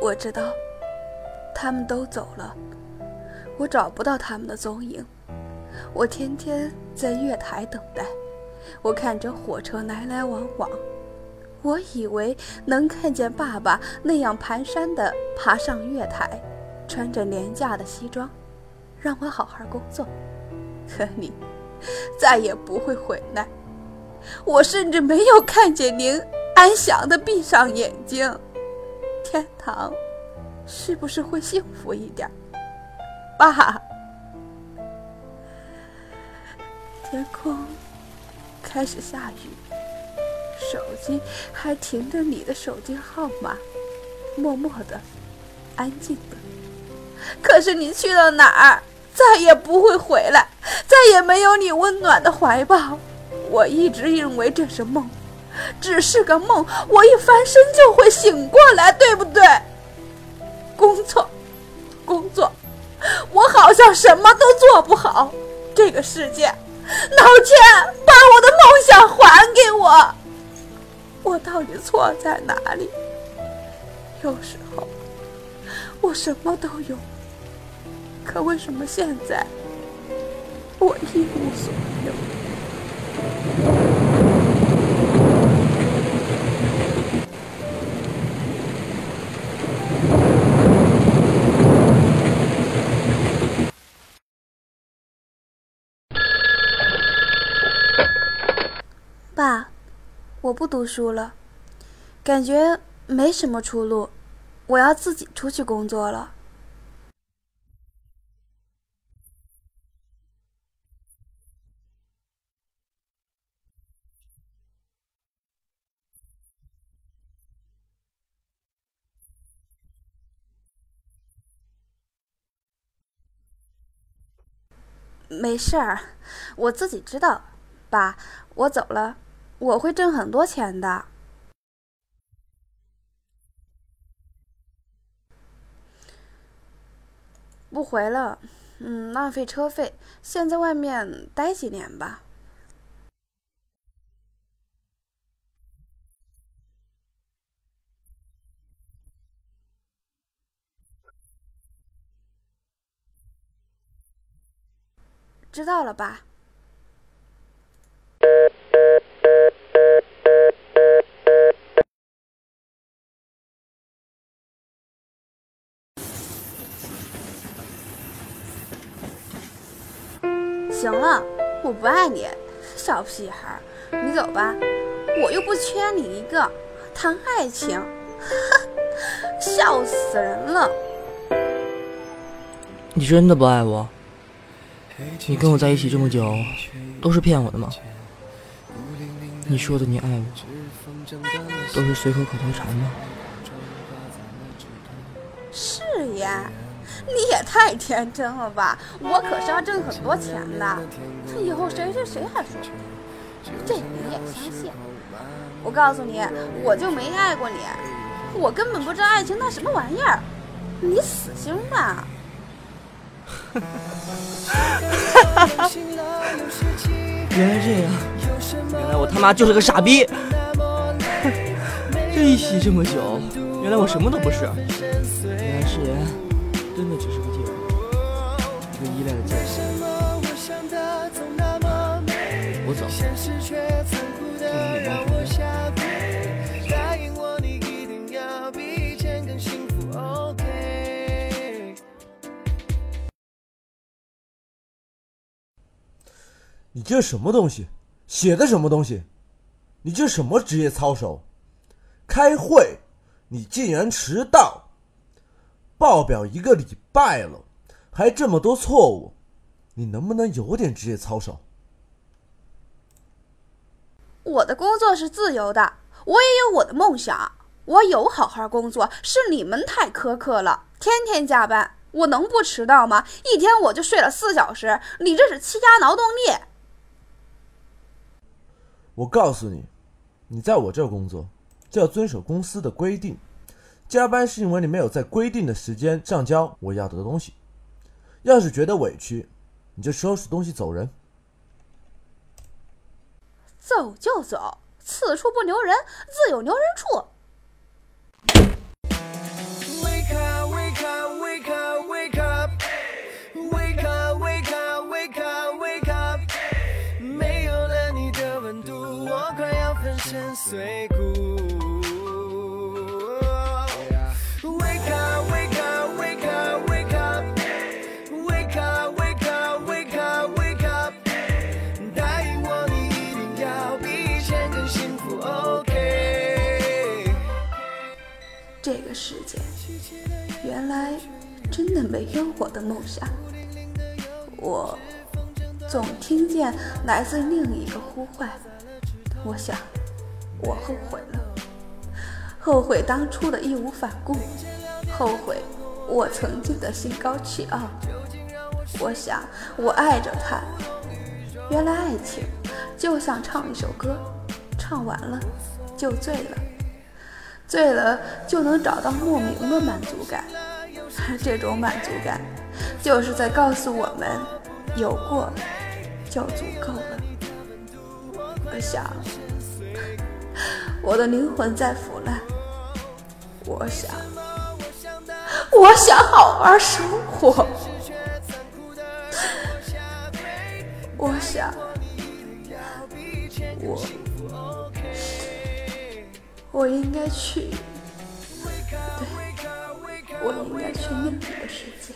我知道，他们都走了，我找不到他们的踪影。我天天在月台等待，我看着火车来来往往，我以为能看见爸爸那样蹒跚地爬上月台，穿着廉价的西装，让我好好工作。可你再也不会回来，我甚至没有看见您安详地闭上眼睛。天堂是不是会幸福一点，爸？天空开始下雨，手机还停着你的手机号码，默默的，安静的。可是你去了哪儿？再也不会回来，再也没有你温暖的怀抱。我一直认为这是梦，只是个梦。我一翻身就会醒过来，对不对？工作，工作，我好像什么都做不好。这个世界。老天，把我的梦想还给我！我到底错在哪里？有时候我什么都有，可为什么现在我一无所有？爸，我不读书了，感觉没什么出路，我要自己出去工作了。没事儿，我自己知道，爸，我走了。我会挣很多钱的。不回了，嗯，浪费车费。先在外面待几年吧。知道了吧？行了，我不爱你，小屁孩，你走吧，我又不缺你一个，谈爱情，笑死人了。你真的不爱我？你跟我在一起这么久，都是骗我的吗？你说的你爱我，都是随口口头禅吗？是呀。你也太天真了吧！我可是要挣很多钱的，这以后谁谁谁还说这你也相信？我告诉你，我就没爱过你，我根本不知道爱情那什么玩意儿，你死心吧！原来这样，原来我他妈就是个傻逼！这一起这么久，原来我什么都不是，原来誓言。真的只是个借口，一个依赖的借口。我走，你这什么东西？写的什么东西？你这什么职业操守？开会，你竟然迟到！报表一个礼拜了，还这么多错误，你能不能有点职业操守？我的工作是自由的，我也有我的梦想，我有好好工作，是你们太苛刻了，天天加班，我能不迟到吗？一天我就睡了四小时，你这是欺压劳动力。我告诉你，你在我这儿工作，就要遵守公司的规定。加班是因为你没有在规定的时间上交我要的东西，要是觉得委屈，你就收拾东西走人。走就走，此处不留人，自有留人处。没有了你的温度，我快要粉身碎骨。没有我的梦想。我总听见来自另一个呼唤，我想，我后悔了，后悔当初的义无反顾，后悔我曾经的心高气傲。我想，我爱着他。原来爱情就像唱一首歌，唱完了就醉了，醉了就能找到莫名的满足感。这种满足感，就是在告诉我们，有过就足够了。我想，我的灵魂在腐烂。我想，我想好好生活。我想，我我应该去，我应该去另一个世界。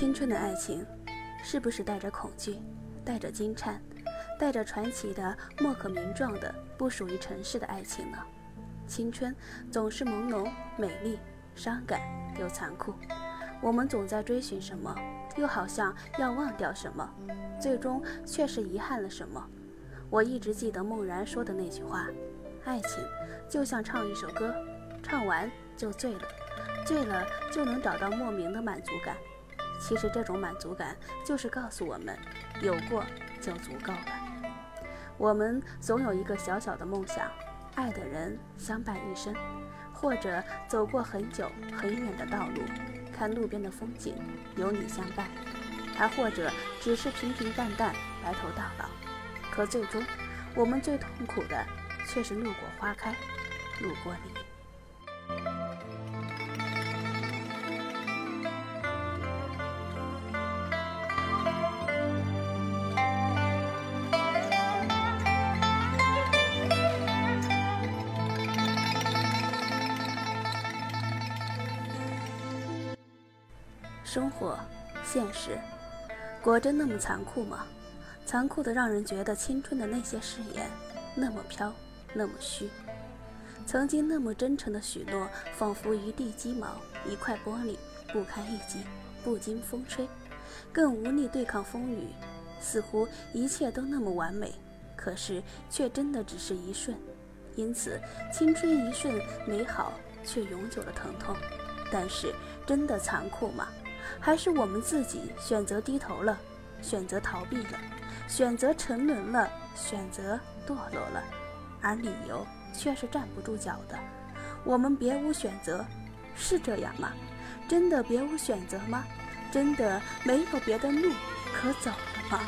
青春的爱情，是不是带着恐惧，带着惊颤，带着传奇的莫可名状的不属于尘世的爱情呢？青春总是朦胧、美丽、伤感又残酷。我们总在追寻什么，又好像要忘掉什么，最终却是遗憾了什么。我一直记得梦然说的那句话：“爱情就像唱一首歌，唱完就醉了，醉了就能找到莫名的满足感。”其实这种满足感就是告诉我们，有过就足够了。我们总有一个小小的梦想，爱的人相伴一生，或者走过很久很远的道路，看路边的风景，有你相伴；还或者只是平平淡淡，白头到老。可最终，我们最痛苦的却是路过花开，路过你。生活，现实，果真那么残酷吗？残酷的让人觉得青春的那些誓言那么飘，那么虚。曾经那么真诚的许诺，仿佛一地鸡毛，一块玻璃，不堪一击，不经风吹，更无力对抗风雨。似乎一切都那么完美，可是却真的只是一瞬。因此，青春一瞬美好，却永久的疼痛。但是，真的残酷吗？还是我们自己选择低头了？选择逃避了，选择沉沦了，选择堕落了，而理由却是站不住脚的。我们别无选择，是这样吗？真的别无选择吗？真的没有别的路可走了吗？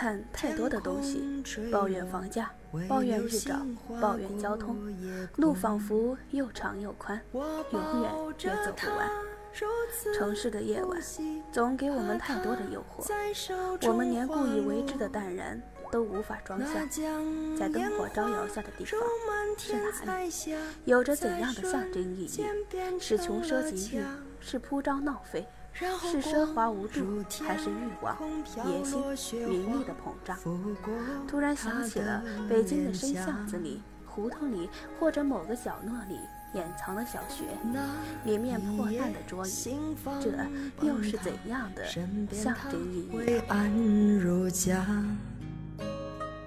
叹太多的东西，抱怨房价，抱怨日照，抱怨交通，路仿佛又长又宽，永远也走不完。城市的夜晚总给我们太多的诱惑，我们连故意为之的淡然都无法装下。在灯火招摇下的地方是哪里？有着怎样的象征意义？是穷奢极欲？是铺张浪费？是奢华无度，还是欲望、野心、名利的膨胀？突然想起了北京的深巷子里、胡同里，或者某个角落里掩藏的小学，里面破烂的桌椅，这又是怎样的象征意义为安如家。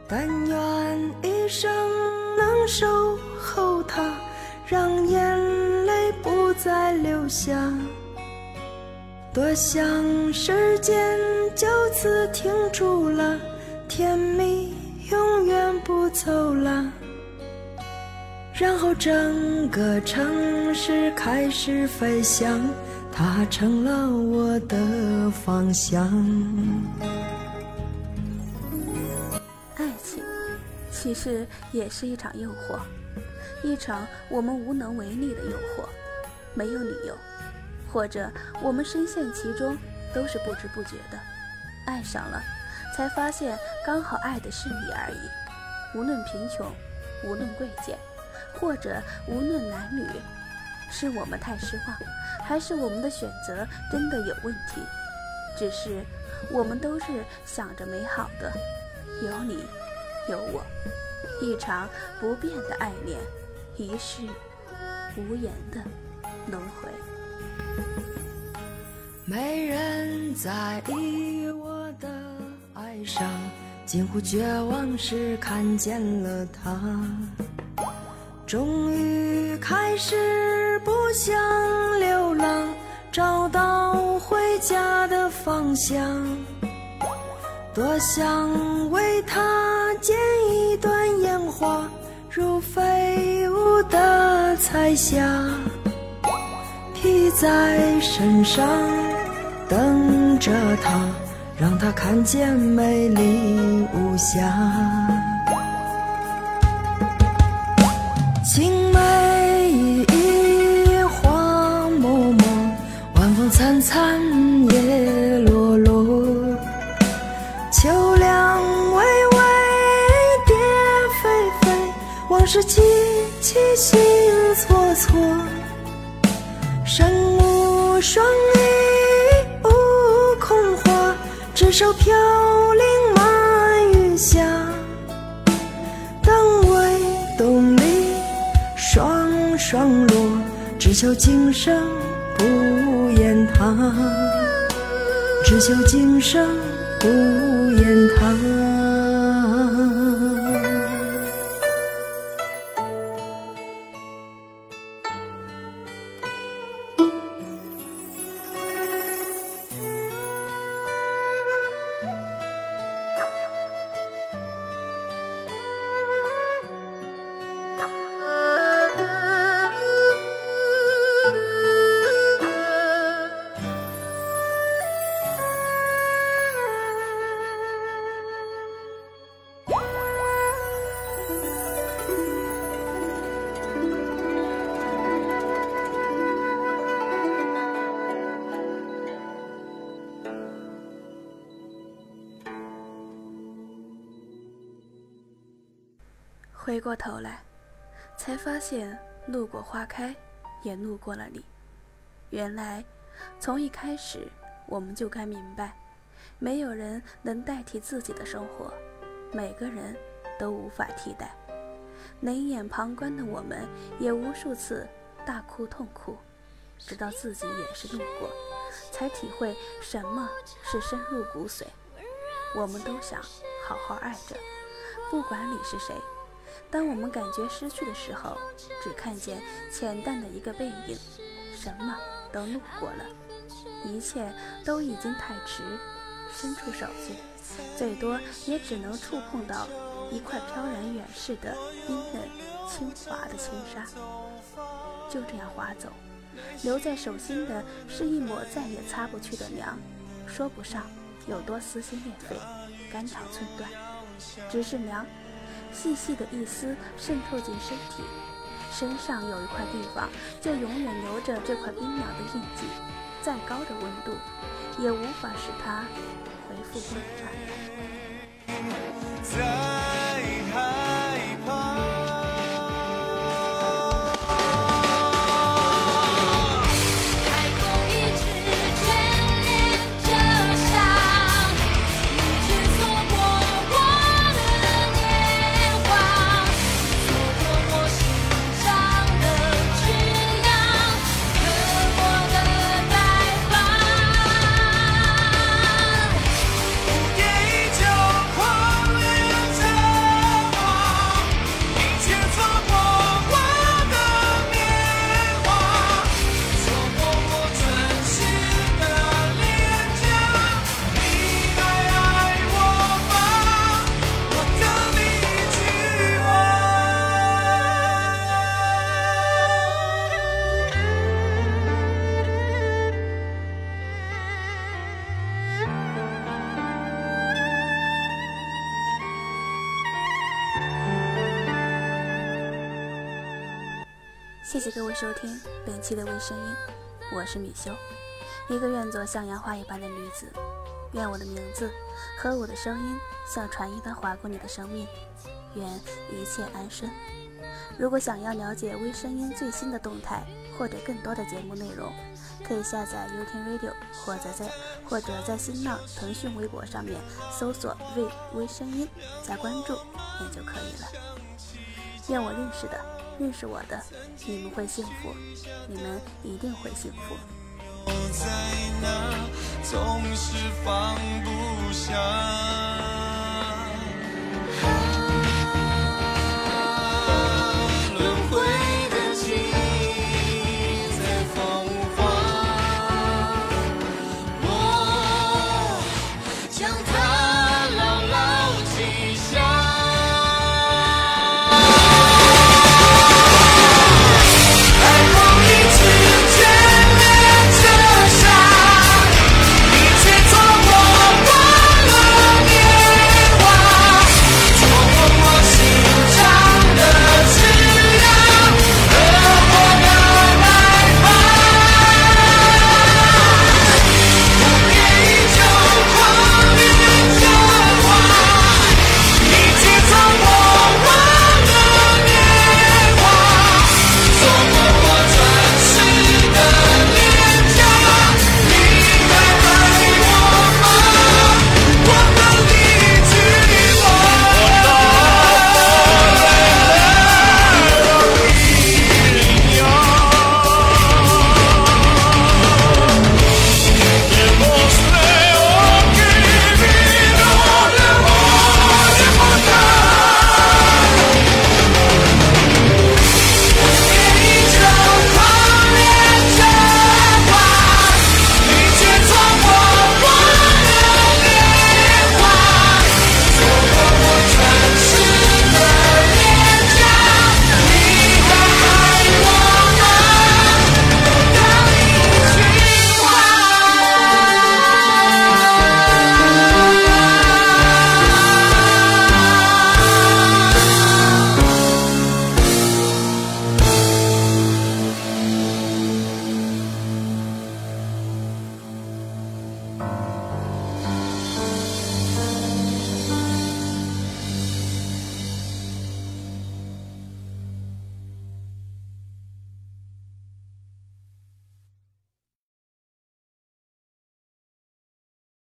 但愿一生能守候他，让眼泪不再流下。多想时间就此停住了，甜蜜永远不走了。然后整个城市开始飞翔，它成了我的方向。爱情其实也是一场诱惑，一场我们无能为力的诱惑，没有理由，或者我们深陷其中，都是不知不觉的爱上了，才发现刚好爱的是你而已。无论贫穷，无论贵贱，或者无论男女，是我们太失望，还是我们的选择真的有问题？只是我们都是想着美好的，有你。有我，一场不变的爱恋，一世无言的轮回。没人在意我的哀伤，近乎绝望时看见了他，终于开始不想流浪，找到回家的方向。多想为他剪一段烟花，如飞舞的彩霞，披在身上，等着他，让他看见美丽无瑕。青梅依依，花脉脉，晚风惨惨，叶落落。秋凉微微，蝶飞飞，往事记起心错错。身无双翼执，手飘零满云霞。等为东篱双双落，只求今生不言他，只求今生。不言他。过头来，才发现路过花开，也路过了你。原来，从一开始我们就该明白，没有人能代替自己的生活，每个人都无法替代。冷眼旁观的我们，也无数次大哭痛哭，直到自己也是路过，才体会什么是深入骨髓。我们都想好好爱着，不管你是谁。当我们感觉失去的时候，只看见浅淡的一个背影，什么都路过了，一切都已经太迟。伸出手去，最多也只能触碰到一块飘然远逝的冰冷轻滑的轻纱，就这样划走，留在手心的是一抹再也擦不去的凉，说不上有多撕心裂肺、肝肠寸断，只是凉。细细的一丝渗透进身体，身上有一块地方就永远留着这块冰鸟的印记，再高的温度也无法使它恢复温暖谢谢各位收听本期的微声音，我是米修，一个愿做向阳花一般的女子。愿我的名字和我的声音像船一般划过你的生命，愿一切安顺。如果想要了解微声音最新的动态或者更多的节目内容，可以下载 y o u t u Radio，或者在或者在新浪、腾讯微博上面搜索“微微声音”加关注，也就可以了。愿我认识的。认识我的，你们会幸福，你们一定会幸福。总是放不下。